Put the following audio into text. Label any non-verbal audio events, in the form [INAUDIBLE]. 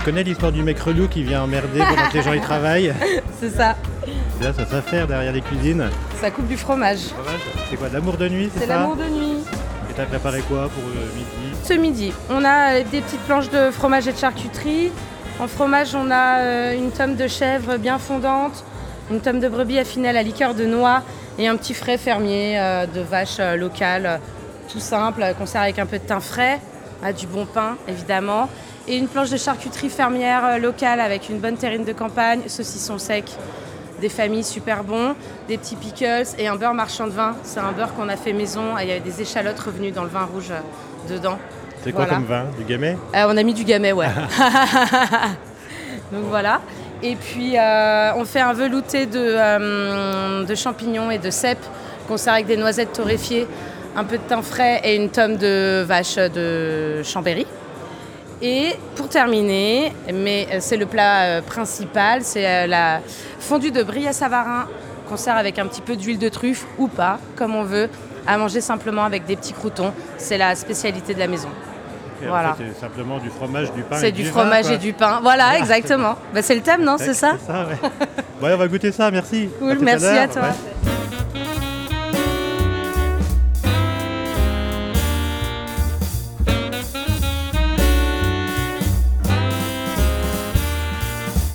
connais l'histoire du mec relou qui vient emmerder pendant que les gens y travaillent [LAUGHS] C'est ça. Là, ça ça faire derrière les cuisines. Ça coupe du fromage. Fromage, C'est quoi, de l'amour de nuit, c'est l'amour de nuit. Et t'as préparé quoi pour euh, midi Ce midi, on a des petites planches de fromage et de charcuterie. En fromage, on a euh, une tome de chèvre bien fondante, une tome de brebis affinée à la liqueur de noix et un petit frais fermier euh, de vache locale, tout simple, qu'on sert avec un peu de thym frais, ah, du bon pain évidemment, et une planche de charcuterie fermière euh, locale avec une bonne terrine de campagne, saucisson sec, des familles super bons, des petits pickles et un beurre marchand de vin. C'est un beurre qu'on a fait maison, il y avait des échalotes revenues dans le vin rouge euh, dedans. C'est quoi Voilà. comme vin Du gamay? Euh, on a mis du gamay, ouais. [LAUGHS] Donc voilà. Et puis euh, on fait un velouté de, euh, de champignons et de cèpes qu'on sert avec des noisettes torréfiées, un peu de thym frais et une tome de vache de Chambéry. Et pour terminer, mais euh, c'est le plat euh, principal, c'est euh, la fondue de brie à savarin qu'on sert avec un petit peu d'huile de truffe ou pas, comme on veut, à manger simplement avec des petits croutons. C'est la spécialité de la maison. Et Voilà. en fait, C'est simplement du fromage, du pain. C'est du fromage et du pain. Voilà, exactement. Bah, c'est le thème, non C'est ça ça, ouais. bon, allez, on va goûter ça, merci. Cool, à merci à toi. ouais.